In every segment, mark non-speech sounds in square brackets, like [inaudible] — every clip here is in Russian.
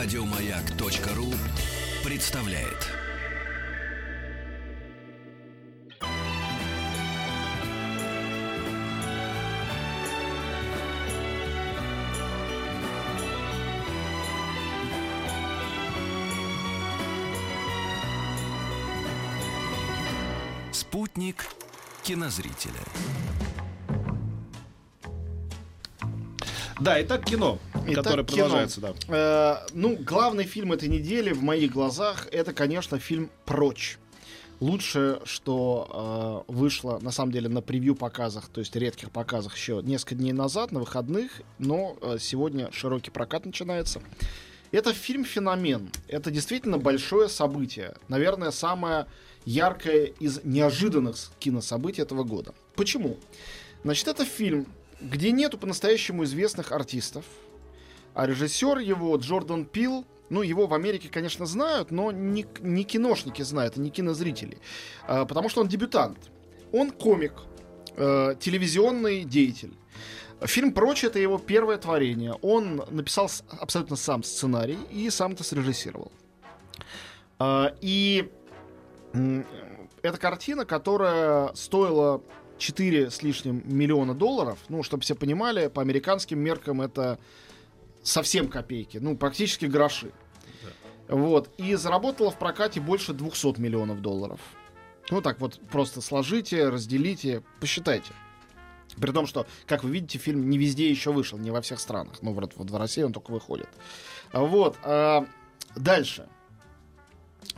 Радиомаяк.ру представляет. Спутник кинозрителя. Да, итак, кино, Итак, кино. продолжается, да. Э, ну, главный фильм этой недели в моих глазах это, конечно, фильм «Прочь». Лучшее, что э, вышло, на самом деле, на превью-показах, то есть редких показах еще несколько дней назад, на выходных, но э, сегодня широкий прокат начинается. Это фильм-феномен. Это действительно большое событие. Наверное, самое яркое из неожиданных кинособытий этого года. Почему? Значит, это фильм, где нету по-настоящему известных артистов, а режиссер его Джордан Пил, ну, его в Америке, конечно, знают, но не, не киношники знают, и не кинозрители. А, потому что он дебютант. Он комик, э, телевизионный деятель. Фильм «Прочь» — это его первое творение. Он написал абсолютно сам сценарий и сам это срежиссировал. А, и м, это картина, которая стоила 4 с лишним миллиона долларов. Ну, чтобы все понимали, по американским меркам это совсем копейки, ну, практически гроши. Вот. И заработала в прокате больше 200 миллионов долларов. Ну, так вот, просто сложите, разделите, посчитайте. При том, что, как вы видите, фильм не везде еще вышел, не во всех странах. Ну, вот, вот в России он только выходит. Вот. а, дальше.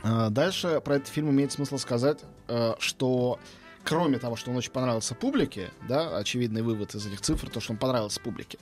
А, Дальше про этот фильм имеет смысл сказать, э, что кроме того, что он очень понравился публике, да, очевидный вывод из этих цифр, то, что он понравился публике,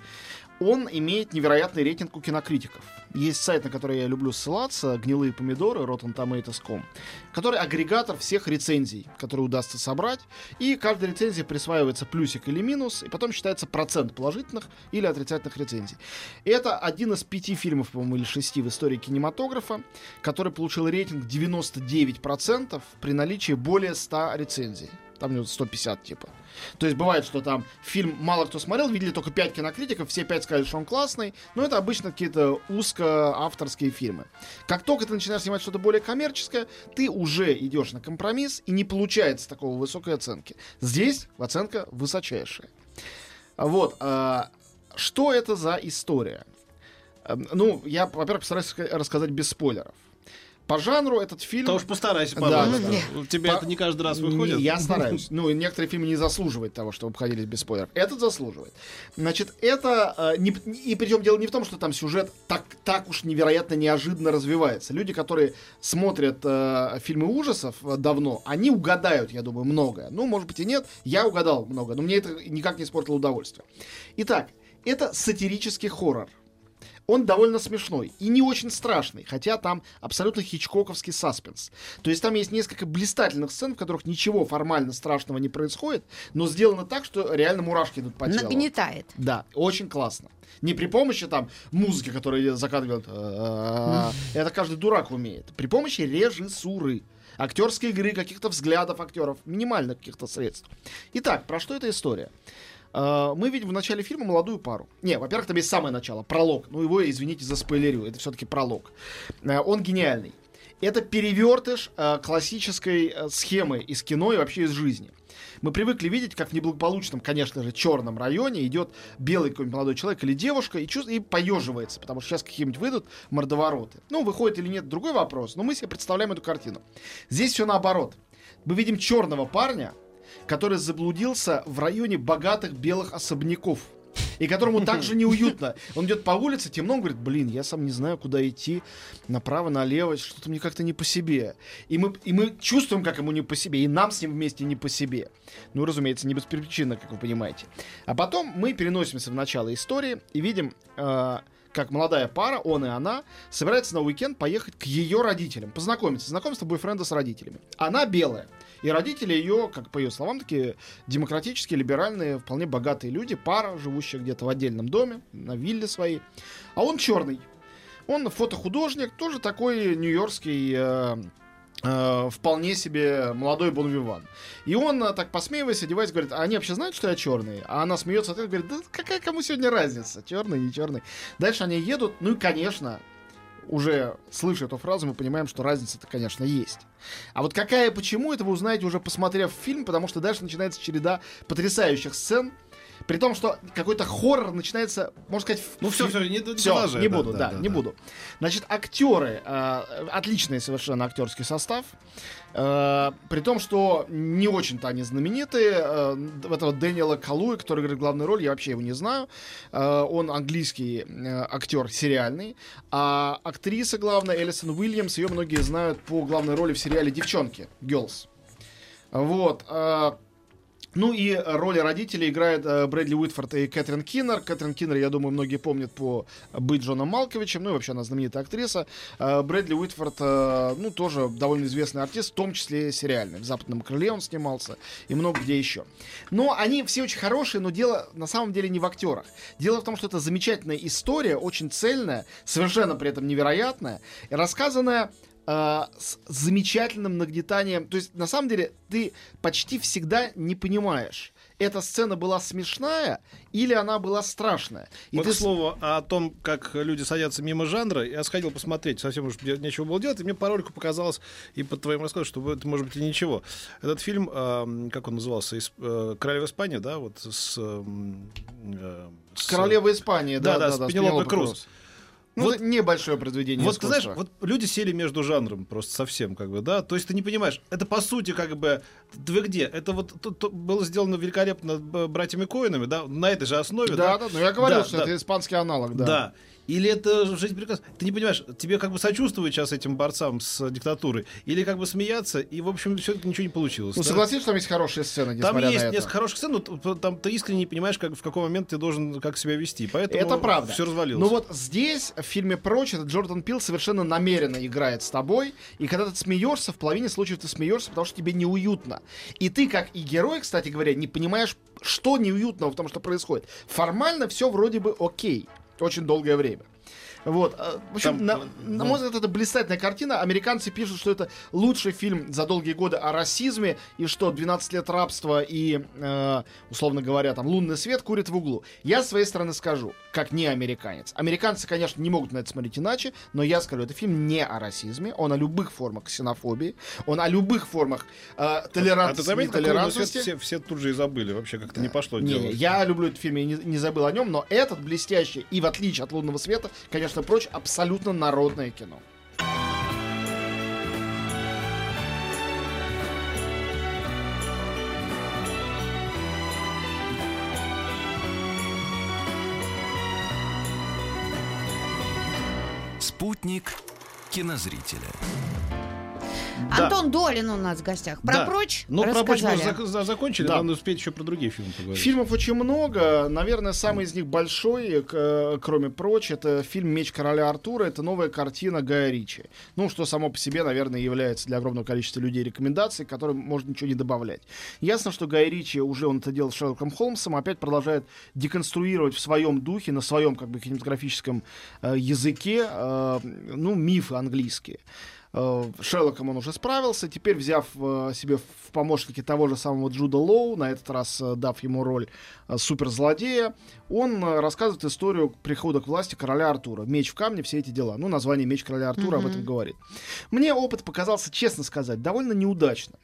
он имеет невероятный рейтинг у кинокритиков. Есть сайт, на который я люблю ссылаться, «Гнилые помидоры», rottentomatoes.com, который агрегатор всех рецензий, которые удастся собрать, и каждой рецензии присваивается плюсик или минус, и потом считается процент положительных или отрицательных рецензий. И это один из пяти фильмов, по-моему, или шести в истории кинематографа, который получил рейтинг 99% при наличии более 100 рецензий. Там у него 150 типа. То есть бывает, что там фильм мало кто смотрел, видели только 5 кинокритиков, все 5 сказали, что он классный, но это обычно какие-то узко-авторские фильмы. Как только ты начинаешь снимать что-то более коммерческое, ты уже идешь на компромисс и не получается такого высокой оценки. Здесь оценка высочайшая. Вот. а, что это за история? Эм, Ну, я, во-первых, постараюсь ска- рассказать без спойлеров. По жанру этот фильм... То уж постарайся, пожалуйста. да, У тебя По- это не каждый раз выходит. Не, Я стараюсь. [laughs] Ну, и некоторые фильмы не заслуживают того, чтобы обходились без спойлеров. Этот заслуживает. Значит, это... э, не- и причем дело не в том, что там сюжет так, так уж невероятно неожиданно развивается. Люди, которые смотрят э, фильмы ужасов э, давно, они угадают, я думаю, многое. Ну, может быть и нет. Я угадал много, но мне это никак не испортило удовольствие. Итак, это сатирический хоррор. Он довольно смешной и не очень страшный, хотя там абсолютно хичкоковский саспенс. То есть там есть несколько блистательных сцен, в которых ничего формально страшного не происходит, но сделано так, что реально мурашки идут по телу. Нагнетает. Да, очень классно. Не при помощи там музыки, которая закатывает. «А-а-а». Это каждый дурак умеет. При помощи режиссуры, актерской игры, каких-то взглядов актеров, минимальных каких-то средств. Итак, про что эта история? А, Мы видим в начале фильма молодую пару. Не, во-первых, там есть самое начало, пролог. Ну, его, извините за спойлерю, это все-таки пролог. А, Он гениальный. Это перевертыш а, классической схемы из кино и вообще из жизни. Мы привыкли видеть, как в неблагополучном, конечно же, черном районе идет белый какой-нибудь молодой человек или девушка и, чувств- и поеживается, потому что сейчас какие-нибудь выйдут мордовороты. Ну, выходит или нет, другой вопрос, но мы себе представляем эту картину. Здесь все наоборот. Мы видим черного парня, который заблудился в районе богатых белых особняков. И которому также неуютно. Он идет по улице, темно, он говорит, блин, я сам не знаю, куда идти, направо, налево, что-то мне как-то не по себе. И мы, и мы чувствуем, как ему не по себе, и нам с ним вместе не по себе. Ну, разумеется, не беспричинно, как вы понимаете. А потом мы переносимся в начало истории и видим, э, как молодая пара, он и она, собираются на уикенд поехать к ее родителям, познакомиться. Знакомство бойфренда с родителями. Она белая. И родители ее, как по ее словам, такие демократические, либеральные, вполне богатые люди, пара, живущая где-то в отдельном доме, на вилле своей. А он черный. Он фотохудожник, тоже такой нью-йоркский э, э, вполне себе молодой Бонвиван. И он, э, так посмеиваясь, одеваясь, говорит, а они вообще знают, что я черный? А она смеется, ответ, говорит, да какая кому сегодня разница, черный, не черный. Дальше они едут, ну и, конечно, уже слыша эту фразу, мы понимаем, что разница-то, конечно, есть. А вот какая и почему, это вы узнаете уже посмотрев фильм, потому что дальше начинается череда потрясающих сцен, при том, что какой-то хоррор начинается, можно сказать, Ну все, все, не, все, продолжай, не буду, да, да, да, не да. буду. Значит, актеры, э, отличный совершенно актерский состав. Э, при том, что не очень-то они знаменитые. Э, этого Дэниела Калуи, который играет главную роль, я вообще его не знаю. Э, он английский э, актер сериальный. А актриса главная, Элисон Уильямс, ее многие знают по главной роли в сериале «Девчонки», «Girls». Вот. э, ну и роли родителей играет э, Брэдли Уитфорд и Кэтрин Киннер. Кэтрин Киннер, я думаю, многие помнят по «Быть Джоном Малковичем». Ну и вообще она знаменитая актриса. Э, Брэдли Уитфорд, э, ну, тоже довольно известный артист, в том числе сериальный. В «Западном крыле» он снимался и много где еще. Но они все очень хорошие, но дело на самом деле не в актерах. Дело в том, что это замечательная история, очень цельная, совершенно при этом невероятная, и рассказанная с замечательным нагнетанием. То есть, на самом деле, ты почти всегда не понимаешь, эта сцена была смешная или она была страшная. И вот ты к с- слову о том, как люди садятся мимо жанра, я сходил посмотреть, совсем уж нечего было делать, и мне по ролику показалось, и по твоим рассказам, что это может быть и ничего. Этот фильм, эм, как он назывался, Ис- э, «Королева Испании», да, вот с... эм, э, с- Королева Испании, да, Да, да, да, с да, Пенелопой Пенелопой Круз. Ну, Вот- небольшое произведение. Вот ты знаешь, искусства. вот люди сели между жанром просто совсем, как бы, да. То есть ты не понимаешь, это по сути как бы вы где? Это вот тут- тут было сделано великолепно б- братьями Коинами, да, на этой же основе, Да, да. да, ну я говорил, Да, что да. это испанский аналог, да. Да. Или это жизнь прекрасна. Ты не понимаешь, тебе как бы сочувствовать сейчас этим борцам с диктатурой, или как бы смеяться, и, в общем, все-таки ничего не получилось. Ну, да? согласись, что там есть хорошие сцены, Там есть это. несколько хороших сцен, но там ты искренне не понимаешь, как, в какой момент ты должен как себя вести. Поэтому Это правда. Все развалилось. Ну вот здесь, в фильме «Прочь», этот Джордан Пил совершенно намеренно играет с тобой, и когда ты смеешься, в половине случаев ты смеешься, потому что тебе неуютно. И ты, как и герой, кстати говоря, не понимаешь, что неуютного в том, что происходит. Формально все вроде бы окей. Очень долгое время. Вот. а, В общем, Там, на, э, на ну- мой взгляд, это блистательная картина. Американцы пишут, что это лучший фильм за долгие годы о расизме, и что 12 лет рабства и, э, условно говоря, там лунный свет курит в углу. Я с своей стороны скажу, как не американец. Американцы, конечно, не могут на это смотреть иначе, но я скажу, это фильм не о расизме, он о любых формах ксенофобии, он о любых формах э, а ты толерантности, заметил, нетолерантности. все, все тут же и забыли, вообще как-то не пошло Не, дело. не, я люблю этот фильм, я не, не забыл о нем, но этот блестящий и в отличие от лунного света, конечно, прочь, абсолютно народное кино. Спутник кинозрителя. Да. Антон Долин у нас в гостях. Про Да. прочь Ну, про прочь мы зак- за- закончили, Да. надо успеть еще про другие фильмы поговорить. Фильмов очень много. Наверное, самый из них большой, к- кроме прочь, это фильм «Меч короля Артура». Это новая картина Гая Ричи. Ну, что само по себе, наверное, является для огромного количества людей рекомендацией, к которым можно ничего не добавлять. Ясно, что Гай Ричи уже он это делал с Шерлоком Холмсом, опять продолжает деконструировать в своем духе, на своем как бы кинематографическом э, языке, э, ну, мифы английские. Э, Шерлоком он уже справился. Теперь, взяв э, себе в помощники того же самого Джуда Лоу, на этот раз э, дав ему роль суперзлодея, он рассказывает историю прихода к власти короля Артура. Меч в камне, все эти дела. Ну, название Меч короля Артура об Мгм. этом говорит. Мне опыт показался, честно сказать, довольно неудачным.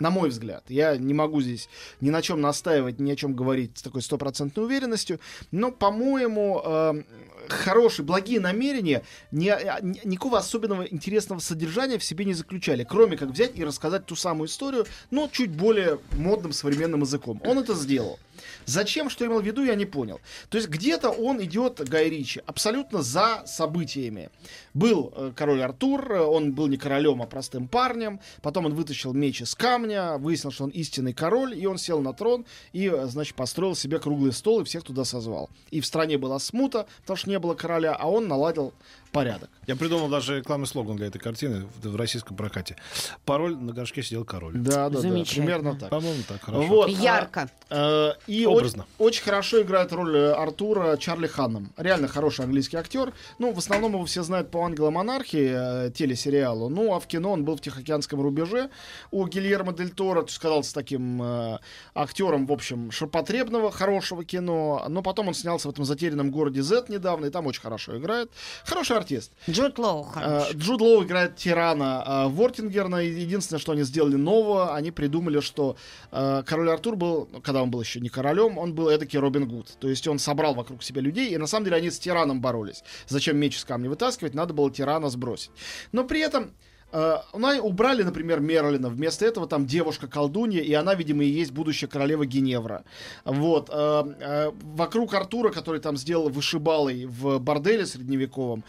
На мой взгляд. Я не могу здесь ни на чем настаивать, ни о чем говорить с такой стопроцентной уверенностью. Но, по-моему, э, хорошие, благие намерения ни- а, ни- никакого особенного интересного содержания в себе не заключали. Кроме как взять и рассказать ту самую историю, но чуть более модным современным языком. Он это сделал. Зачем, что имел в виду, я не понял. То есть где-то он идет, Гай Ричи, абсолютно за событиями. Был э, король Артур, э, он был не королем, а простым парнем. Потом он вытащил меч из камня, выяснил, что он истинный король, и он сел на трон и, э, значит, построил себе круглый стол и всех туда созвал. И в стране была смута, потому что не было короля, а он наладил порядок. Я придумал даже рекламный слоган для этой картины в, российском прокате. Пароль на горшке сидел король. Да, да, да, примерно так. По-моему, так хорошо. Вот, а, Ярко. Э, И Образно. Очень, очень хорошо играет роль э, Артура Чарли Ханном. Реально хороший английский актер. Ну, в основном его все знают по «Ангела монархии» э, телесериалу. Ну, а в кино он был в «Тихоокеанском рубеже» у Гильермо Дель Торо. То есть казался таким э, актером, в общем, ширпотребного, хорошего кино. Но потом он снялся в этом затерянном городе Z недавно, и там очень хорошо играет. Хороший артист. Джуд Лоу Э, хороший. Джуд Лоу играет тирана э, Вортингерна. Единственное, что они сделали нового, они придумали, что э, король Артур был, ну, когда он был еще не королем, он был эдакий Робин Гуд. То есть он собрал вокруг себя людей, и на самом деле они с тираном боролись. Зачем меч из камня вытаскивать, надо было тирана сбросить. Но при этом э, ну, они убрали, например, Мерлина. Вместо этого там девушка-колдунья, и она, видимо, и есть будущая королева Геневра. Вот. э, э, вокруг Артура, который там сделал вышибалой в борделе средневековом,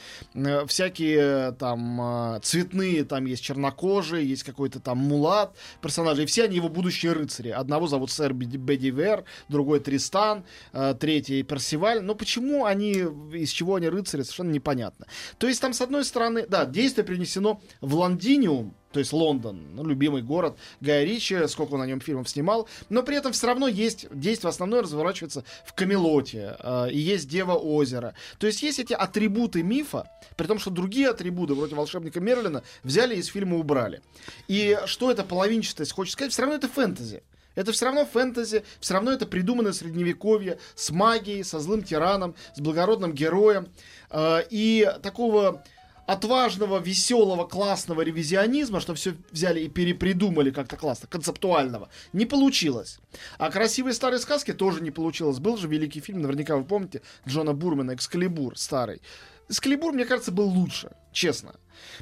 всякие там цветные, там есть чернокожие, есть какой-то там мулат персонажи, и все они его будущие рыцари. Одного зовут сэр Беди- Бедивер, другой Тристан, третий Персиваль. Но почему они, из чего они рыцари, совершенно непонятно. То есть там, с одной стороны, да, действие перенесено в Лондиниум, то есть Лондон, ну, любимый город Гая Ричи, сколько он на нем фильмов снимал, но при этом все равно есть, действие основное разворачивается в Камелоте, э, и есть Дева озера. То есть есть эти атрибуты мифа, при том, что другие атрибуты, вроде волшебника Мерлина, взяли из фильма убрали. И что это половинчатость, хочется сказать, все равно это фэнтези. Это все равно фэнтези, все равно это придуманное средневековье с магией, со злым тираном, с благородным героем. Э, И такого отважного, веселого, классного ревизионизма, что все взяли и перепридумали как-то классно, концептуального, не получилось. А красивые старые сказки тоже не получилось. Был же великий фильм, наверняка вы помните, Джона Бурмена «Экскалибур» старый. «Экскалибур», мне кажется, был лучше, честно.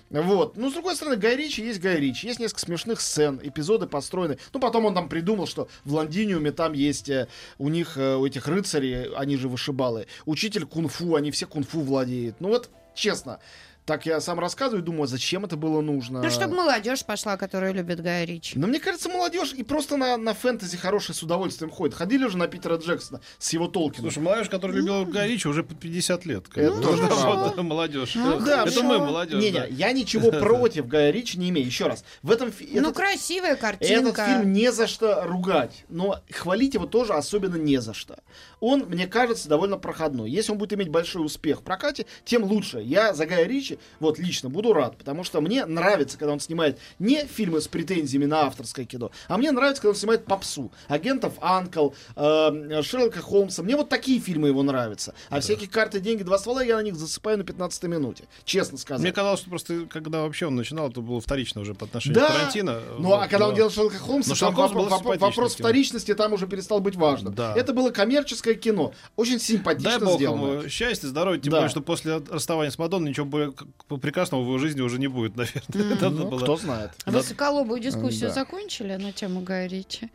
Вот. Ну, с другой стороны, Гай Ричи есть Гай Ричи. Есть несколько смешных сцен, эпизоды построены. Ну, потом он там придумал, что в Лондиниуме там есть э, у них, э, у этих рыцарей, они же вышибалы, учитель кунг-фу, они все кунг-фу владеют. Ну, вот, честно, так я сам рассказываю, думаю, зачем это было нужно? Ну, чтобы молодежь пошла, которая любит Гая Ричи. Но мне кажется, молодежь и просто на, на фэнтези хорошая с удовольствием ходит. Ходили уже на Питера Джексона с его Толкином. Слушай, молодежь, которая любила Гая Ричи, уже под 50 лет. Это тоже Да, молодежь. Ну, да, это мы, молодежь. Не-не, да. я ничего [laughs] против Гая Ричи не имею. Еще раз, в этом фи- Ну, этот- красивая Этот картинка. фильм не за что ругать, но хвалить его тоже особенно не за что. Он, мне кажется, довольно проходной. Если он будет иметь большой успех в прокате, тем лучше. Я за Гая Ричи, вот лично, буду рад, потому что мне нравится, когда он снимает не фильмы с претензиями на авторское кино, а мне нравится, когда он снимает попсу. Агентов Анкл, э, Шерлока Холмса. Мне вот такие фильмы его нравятся. А всякие карты, деньги, два ствола, я на них засыпаю на 15 минуте. Честно сказать. Мне казалось, что просто когда вообще он начинал, это было вторично уже по отношению Да. к Тарантино. Ну, Вот, а когда он но- делал Шерлока Холмса, Но там вопро- симпатичным вопрос кино. вторичности там уже перестал быть важным. Да. Это было коммерческое кино. Очень Дай симпатично бог сделано. ему счастья, здоровья, тем Да. более, что после расставания с Мадонной ничего более прекрасного в его жизни уже не будет, [laughs] наверное. Это Ну, было- кто знает. А Вы соколовую дискуссию Да. закончили на тему Гая Ричи?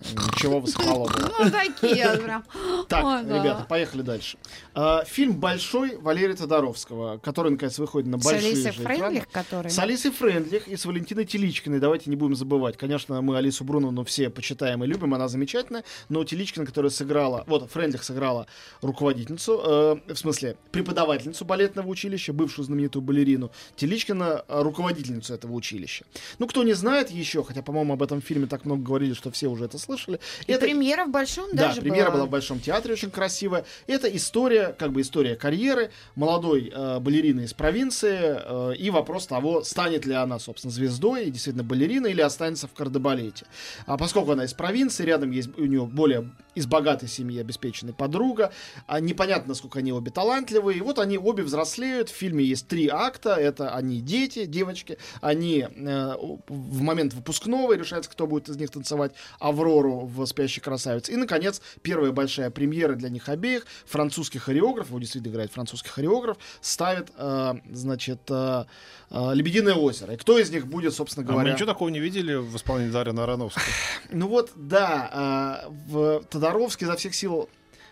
Ничего высоколобого. [laughs] Ну, такие прям. Так, ребята, поехали дальше. А, фильм «Большой» Валерия Тодоровского, который, наконец, выходит на С большие Алисой же экраны. Фрейндлих, который... С Алисой Френдлих и с Валентиной Теличкиной. Давайте не будем забывать. Конечно, мы Алису Бруновну все почитаем и любим, она замечательная. Но Теличкина, которая сыграла... Вот, Френдлих сыграла руководительницу, э, в смысле, преподавательницу балетного училища, бывшую знаменитую балерину. Теличкина э, руководительницу этого училища. Ну, кто не знает еще, хотя, по-моему, об этом фильме так много говорили, что все уже это слышали. И это премьера в Большом да, даже премьера была была. в Большом театре, очень красивая. Это история, как бы история карьеры молодой э, балерины из провинции э, и вопрос того, станет ли она, собственно, звездой, и действительно балериной, или останется в кардебалете. А поскольку она из провинции, рядом есть у нее более из богатой семьи обеспеченная подруга, а непонятно, насколько они обе талантливые, и вот они обе взрослеют. В фильме есть три акта, это они дети, девочки, они э, в момент выпускного и решается, кто будет из них танцевать Аврору в «Спящей красавице». И, наконец, первая большая премьера для них обеих. Французский хореограф, его действительно играет французский хореограф, ставит, э, значит, э, э, «Лебединое озеро». И кто из них будет, собственно А мы говоря... ничего такого не видели в исполнении Дарьяна Ароновского. Ну вот, да, э, в Тодоровский изо всех сил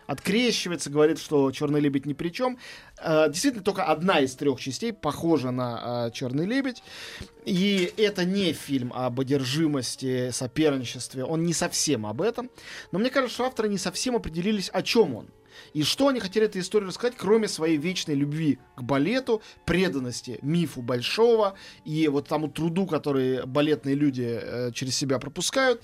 открещивается, говорит, что Черный лебедь ни при чем. Э, действительно, только одна из трех частей похожа на э, Черный лебедь. И это не фильм об одержимости, соперничестве. Он не совсем об этом. Но мне кажется, что авторы не совсем определились, о чем он. И что они хотели этой историей рассказать, кроме своей вечной любви к балету, преданности мифу большого и вот тому труду, который балетные люди э, через себя пропускают.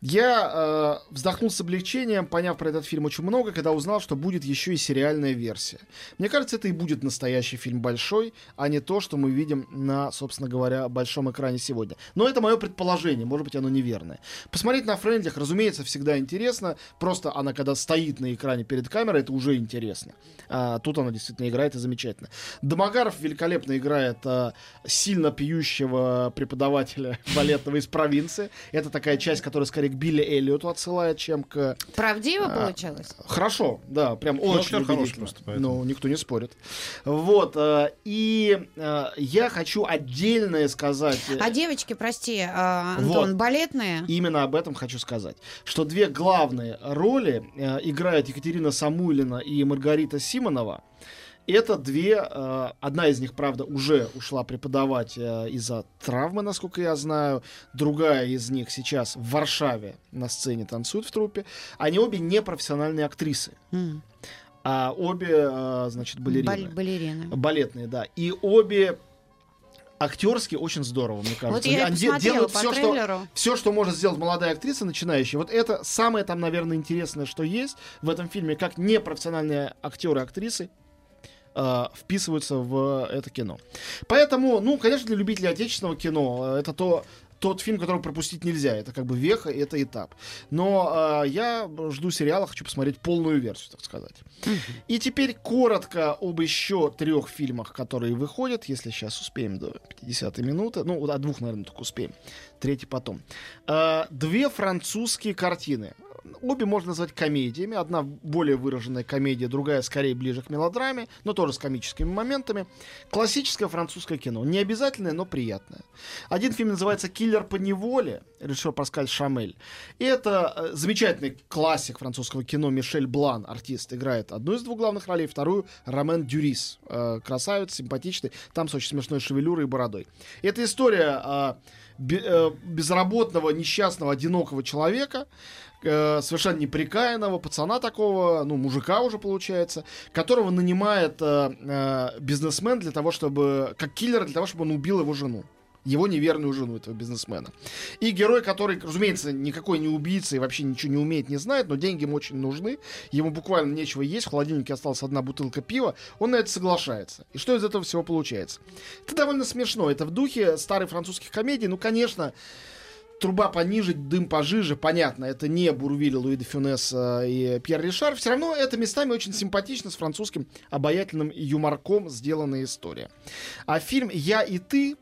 Я э, вздохнул с облегчением, поняв про этот фильм очень много, когда узнал, что будет еще и сериальная версия. Мне кажется, это и будет настоящий фильм большой, а не то, что мы видим на, собственно говоря, большом экране сегодня. Но это мое предположение, может быть, оно неверное. Посмотреть на Френдлих, разумеется, всегда интересно. Просто она, когда стоит на экране перед камерой, это уже интересно. А, тут она действительно играет и замечательно. Домогаров великолепно играет а, сильно пьющего преподавателя [laughs] балетного из провинции. Это такая часть, которая скорее к Билли Эллиоту отсылает, чем к... Правдиво А, получилось? Хорошо, да, прям Ну, очень хороший просто, поэтому. Ну, никто не спорит. Вот, э, и э, я хочу отдельное сказать... э, А девочки, прости, а, Антон, Вот. балетные? Именно об этом хочу сказать. Что две главные роли играют Екатерина Самуйлина и Маргарита Симонова. Это две, э, одна из них, правда, уже ушла преподавать э, из-за травмы, насколько я знаю. Другая из них сейчас в Варшаве на сцене танцует в труппе. Они обе не профессиональные актрисы, М, а обе, э, значит, балерины. бал- балерины. Балетные, да. И обе актерски очень здорово, мне кажется. Вот я Они делают все, что, все, что может сделать молодая актриса, начинающая. Вот это самое там, наверное, интересное, что есть в этом фильме, как непрофессиональные актеры и актрисы э, вписываются в это кино. Поэтому, ну, конечно, для любителей отечественного кино э, это то тот фильм, который пропустить нельзя. Это как бы веха, это этап. Но э, я жду сериала, хочу посмотреть полную версию, так сказать. И теперь коротко об еще трех фильмах, которые выходят, если сейчас успеем до 50 минуты. Ну, о двух, наверное, только успеем. Третий потом. Э, две французские картины. Обе можно назвать комедиями. Одна более выраженная комедия, другая скорее ближе к мелодраме, но тоже с комическими моментами. Классическое французское кино. Не обязательное, но приятное. Один фильм называется «Киллер по неволе», режиссер Паскаль Шамель. И это э, замечательный классик французского кино Мишель Блан, артист, играет одну из двух главных ролей, вторую Ромен Дюрис. Э, красавец, симпатичный, там с очень смешной шевелюрой и бородой. Это история э, безработного, несчастного, одинокого человека, э, совершенно неприкаянного пацана такого, ну, мужика уже получается, которого нанимает э, э, бизнесмен для того, чтобы, как киллер, для того, чтобы он убил его жену. Его неверную жену, этого бизнесмена. И герой, который, разумеется, никакой не убийца и вообще ничего не умеет, не знает, но деньги ему очень нужны. Ему буквально нечего есть, в холодильнике осталась одна бутылка пива. Он на это соглашается. И что из этого всего получается? Это довольно смешно. Это в духе старой французских комедий. Ну, конечно, труба пониже, дым пожиже, понятно, это не Бурвиль, Луи де Фюнес э, и Пьер Ришар. Все равно это местами очень симпатично, с французским обаятельным юморком сделанная история. А фильм «Я и ты»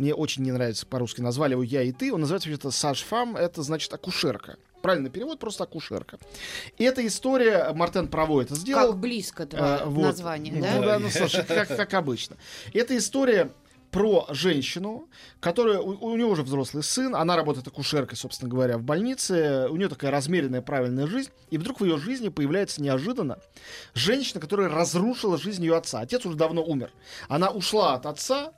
мне очень не нравится по-русски, назвали его «Я и ты», он называется вообще-то «Саш Фам», это значит «акушерка». Правильный перевод, просто акушерка. И эта история, Мартен Право это сделал. Как близко твое А, вот. название, Ну да? да, ну слушай, как, как обычно. Это история про женщину, которая у, у нее уже взрослый сын, она работает акушеркой, собственно говоря, в больнице, у нее такая размеренная правильная жизнь, и вдруг в ее жизни появляется неожиданно женщина, которая разрушила жизнь ее отца. Отец уже давно умер. Она ушла от отца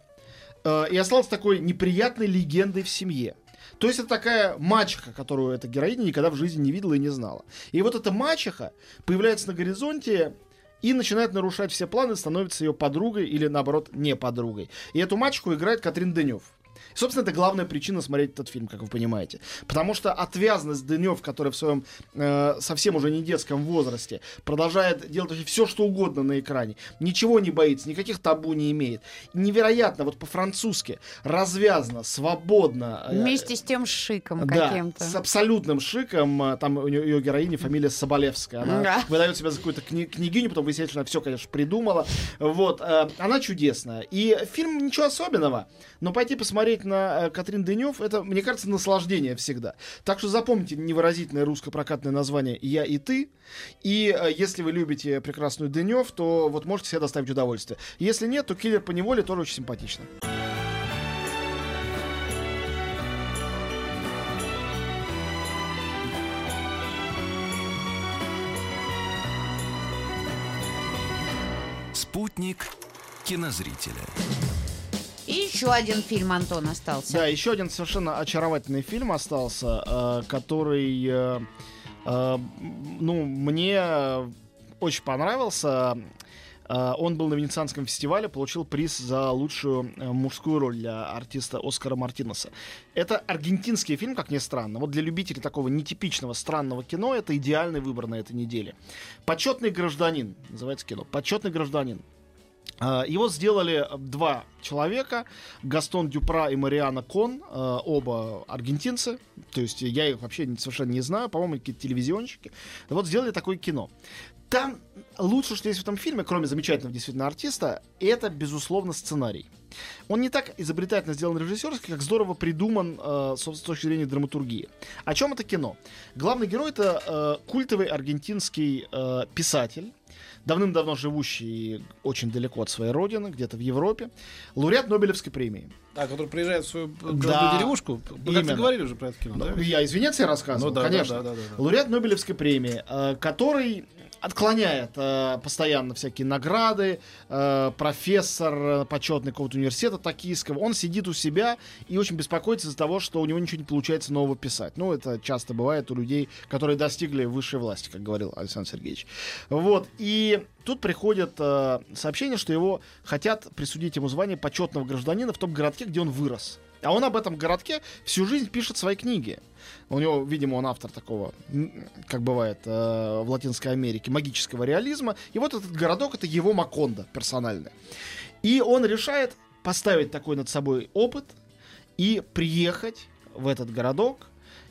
э, и осталась такой неприятной легендой в семье. То есть это такая мачеха, которую эта героиня никогда в жизни не видела и не знала. И вот эта мачеха появляется на горизонте и начинает нарушать все планы, становится ее подругой или, наоборот, не подругой. И эту мачеху играет Катрин Денев. И, собственно, это главная причина смотреть этот фильм, как вы понимаете. Потому что отвязность Денев, которая в своем э, совсем уже не детском возрасте продолжает делать вообще все, что угодно на экране, ничего не боится, никаких табу не имеет. Невероятно, вот по-французски, развязно, свободно. э, Вместе с тем шиком да, каким-то. с абсолютным шиком. а, Там у нее, ее героиня фамилия Соболевская. Она Да. выдает себя за какую-то кни- княгиню, потом выясняется, что она все, конечно, придумала. Вот. э, Она чудесная. И фильм ничего особенного. Но пойти посмотреть на э, Катрин Денев, это, мне кажется, наслаждение всегда. Так что запомните невыразительное русско-прокатное название «Я и ты». И э, если вы любите прекрасную Денев, то вот можете себе доставить удовольствие. Если нет, то «Киллер по неволе» тоже очень симпатично. Спутник кинозрителя. И еще один фильм, Антон, остался. Да, еще один совершенно очаровательный фильм остался, э, который, э, э, ну, мне очень понравился. Он был на Венецианском фестивале, получил приз за лучшую мужскую роль для артиста Оскара Мартинеса. Это аргентинский фильм, как ни странно. Вот для любителей такого нетипичного, странного кино это идеальный выбор на этой неделе. «Почетный гражданин» называется кино. «Почетный гражданин». А, Его сделали два человека, Гастон Дюпра и Мариана Кон, э, оба аргентинцы, то есть я их вообще совершенно не знаю, по-моему, какие-то телевизионщики. Вот сделали такое кино. Там лучше, что есть в этом фильме, кроме замечательного действительно артиста, это, безусловно, сценарий. Он не так изобретательно сделан режиссерски, как здорово придуман э, с точки зрения драматургии. О чем это кино? Главный герой это э, культовый аргентинский э, писатель, давным-давно живущий очень далеко от своей родины, где-то в Европе, лауреат Нобелевской премии. А, который приезжает в свою Да. деревушку. Мы как-то Именно. говорили уже про это кино, Ну, да? Я из Венеции рассказывал, Ну да, да, конечно. да, да, да, да. Лауреат Нобелевской премии, э, который отклоняет э, постоянно всякие награды, э, профессор э, почетный какого-то университета токийского, он сидит у себя и очень беспокоится из-за того, что у него ничего не получается нового писать. Ну, это часто бывает у людей, которые достигли высшей власти, как говорил Александр Сергеевич. Вот, и тут приходит э, сообщение, что его хотят присудить ему звание почетного гражданина в том городке, где он вырос. А он об этом городке всю жизнь пишет свои книги. У него, видимо, он автор такого, как бывает э, в Латинской Америке, магического реализма. И вот этот городок это его Макондо персональный. И он решает поставить такой над собой опыт и приехать в этот городок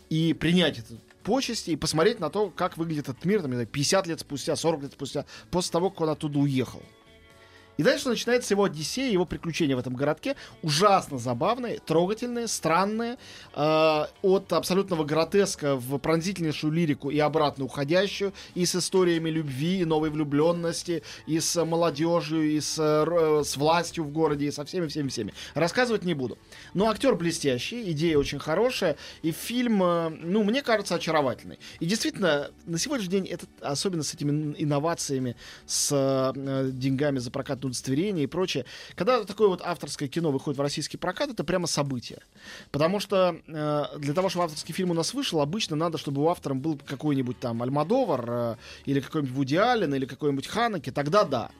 и принять эту почести и посмотреть на то, как выглядит этот мир, там, не знаю, 50 лет спустя, 40 лет спустя, после того, как он оттуда уехал. И дальше начинается его одиссея, его приключения в этом городке. Ужасно забавные, трогательные, странные. э, от абсолютного гротеска в пронзительнейшую лирику и обратно уходящую. И с историями любви, и новой влюбленности, и с молодежью, и с, э, с властью в городе, и со всеми-всеми-всеми. Рассказывать не буду. Но актер блестящий, идея очень хорошая. И фильм, э, ну, мне кажется, очаровательный. И действительно, на сегодняшний день, это, особенно с этими инновациями, с э, деньгами за прокат удостоверения и прочее, когда такое вот авторское кино выходит в российский прокат, это прямо событие. Потому что э, для того, чтобы авторский фильм у нас вышел, обычно надо, чтобы у автором был какой-нибудь там Альмадовар э, или какой-нибудь Вуди Аллен или какой-нибудь Ханеке, тогда да.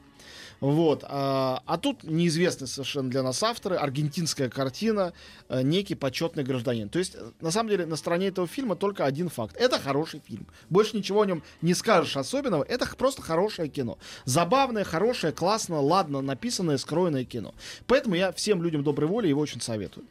Вот. А, а тут неизвестный совершенно для нас авторы, аргентинская картина, э, некий почетный гражданин. То есть, э, на самом деле, на стороне этого фильма только один факт. Это хороший фильм. Больше ничего о нем не скажешь особенного. Это просто хорошее кино. Забавное, хорошее, классно, ладно написанное, скроенное кино. Поэтому я всем людям доброй воли его очень советую.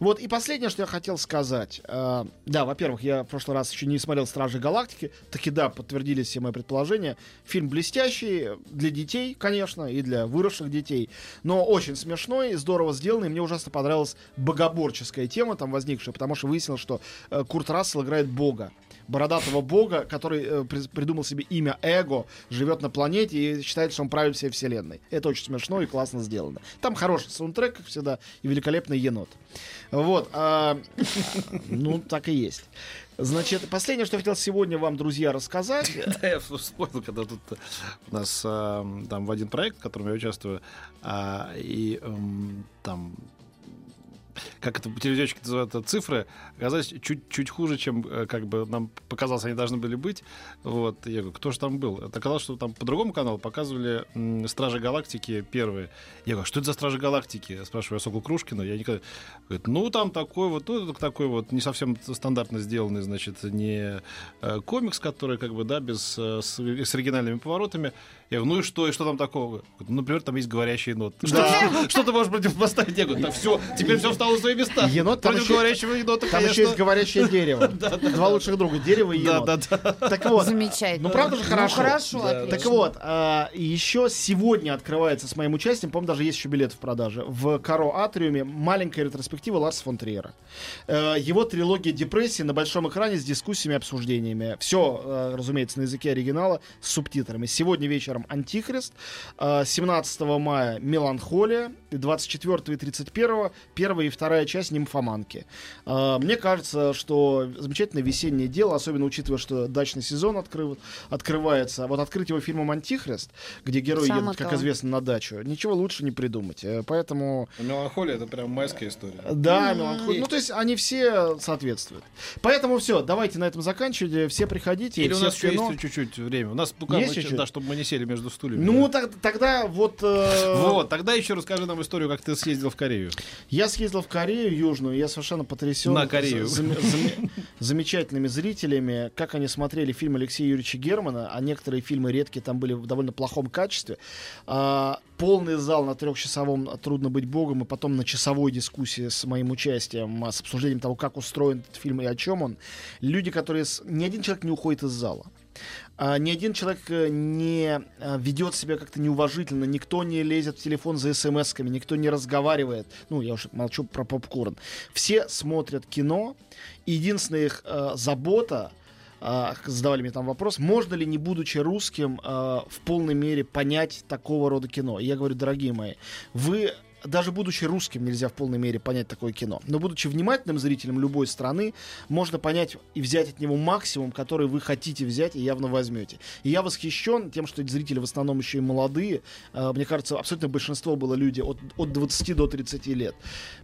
Вот, и последнее, что я хотел сказать. Э, да, во-первых, я в прошлый раз еще не смотрел «Стражи Галактики». Таки да, подтвердились все мои предположения. Фильм блестящий для детей, конечно, и для выросших детей. Но очень смешной, здорово сделанный. Мне ужасно понравилась богоборческая тема там возникшая, потому что выяснилось, что э, Курт Рассел играет бога бородатого бога, который э, при- придумал себе имя Эго, живет на планете и считает, что он правит всей вселенной. Это очень смешно и классно сделано. Там хороший саундтрек, как всегда, и великолепный енот. Вот. а, [laughs] ну, так и есть. Значит, последнее, что я хотел сегодня вам, друзья, рассказать. [laughs] Да, я вспомнил, когда тут у нас а, там в один проект, в котором я участвую, а, и эм, там как это телевизионщики называют, это цифры, оказались чуть-чуть хуже, чем э, как бы нам показалось, они должны были быть. Вот. Я говорю, кто же там был? Это оказалось, что там по другому каналу показывали Стражи Галактики первые. Я говорю, что это за Стражи Галактики? Я спрашиваю Сокол Крушкина. Я никогда... Говорит, ну, там такой вот, ну, такой вот не совсем стандартно сделанный, значит, не э, комикс, который как бы, да, без, э, с, с оригинальными поворотами. Я говорю, ну и что, и что там такого? Говорит, Ну, например, там есть говорящий енот. Что, что ты можешь противопоставить? Я говорю, так все, теперь все встало на свои места. Енот, там Против еще- говорящего енота, Там еще конечно. есть говорящее дерево. [laughs] Два лучших друга. Дерево и Да, енот. да, да. Так вот. Замечательно. Ну, правда же хорошо? Ну, хорошо, отлично. Так вот, а, еще сегодня открывается с моим участием, по-моему, даже есть еще билет в продаже, в Каро Атриуме маленькая ретроспектива Ларса фон Триера. Э, Его трилогия депрессии на большом экране с дискуссиями и обсуждениями. Все, разумеется, на языке оригинала с субтитрами. Сегодня вечером Антихрист, э, 17 мая Меланхолия, и 24 и 31 первая и вторая часть «Нимфоманки». А, Мне кажется, что замечательное весеннее дело, особенно учитывая, что дачный сезон открыв- открывается. Вот открыть его фильмом «Антихрист», где герои Само едут, как известно, на дачу, ничего лучше не придумать. Э, Поэтому Меланхолия это прям майская история. да, меланхолия. Ну, то есть они все соответствуют. Поэтому все, давайте на этом заканчивать. Все приходите. Или у все нас в еще кино. есть чуть-чуть время. У нас пока Есть мы, чуть-чуть? да, чтобы мы не сели между стульями. Ну, так- тогда вот... э, Вот, тогда еще расскажи нам историю, как ты съездил в Корею. Я съездил в Корею Южную, я совершенно потрясен На Корею. за- зам- зам- замечательными зрителями, как они смотрели фильм Алексея Юрьевича Германа, а некоторые фильмы редкие там были в довольно плохом качестве. А, полный зал на трехчасовом «Трудно быть богом» и потом на часовой дискуссии с моим участием, а, с обсуждением того, как устроен этот фильм и о чем он. Люди, которые... Ни один человек не уходит из зала. А, ни один человек э, не а, ведет себя как-то неуважительно, никто не лезет в телефон за смс-ками, никто не разговаривает. Ну, я уж молчу про попкорн. Все смотрят кино, единственная их э, забота, а, задавали мне там вопрос, можно ли, не будучи русским, а, в полной мере понять такого рода кино. И я говорю, дорогие мои, вы даже будучи русским, нельзя в полной мере понять такое кино. Но будучи внимательным зрителем любой страны, можно понять и взять от него максимум, который вы хотите взять и явно возьмете. И я восхищен тем, что эти зрители в основном еще и молодые. Э, Мне кажется, абсолютно большинство было люди от, от 20 до 30 лет.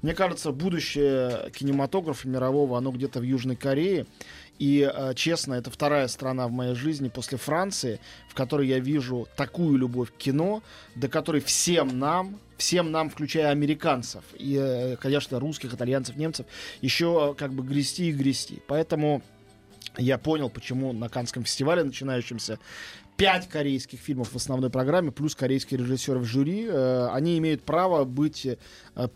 Мне кажется, будущее кинематографа мирового, оно где-то в Южной Корее. И, э, честно, это вторая страна в моей жизни после Франции, в которой я вижу такую любовь к кино, до которой всем нам, всем нам, включая американцев, и, э, конечно, русских, итальянцев, немцев, еще э, как бы грести и грести. Поэтому я понял, почему на Канском фестивале, начинающемся, пять корейских фильмов в основной программе, плюс корейские режиссеры в жюри, э, они имеют право быть э,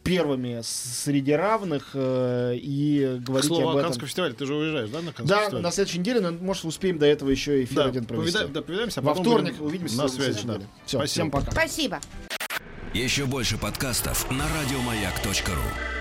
первыми среди равных э, и К говорить слову, об этом. Канском фестивале. Ты же уезжаешь, да, на Канский Да, фестиваль? на следующей неделе, но, может, успеем до этого еще эфир Да, один провести. повида- да, повидаемся, а Во вторник увидимся. на связи. да. Всё, Спасибо. всем пока. Спасибо. Еще больше подкастов на радиомаяк.ру.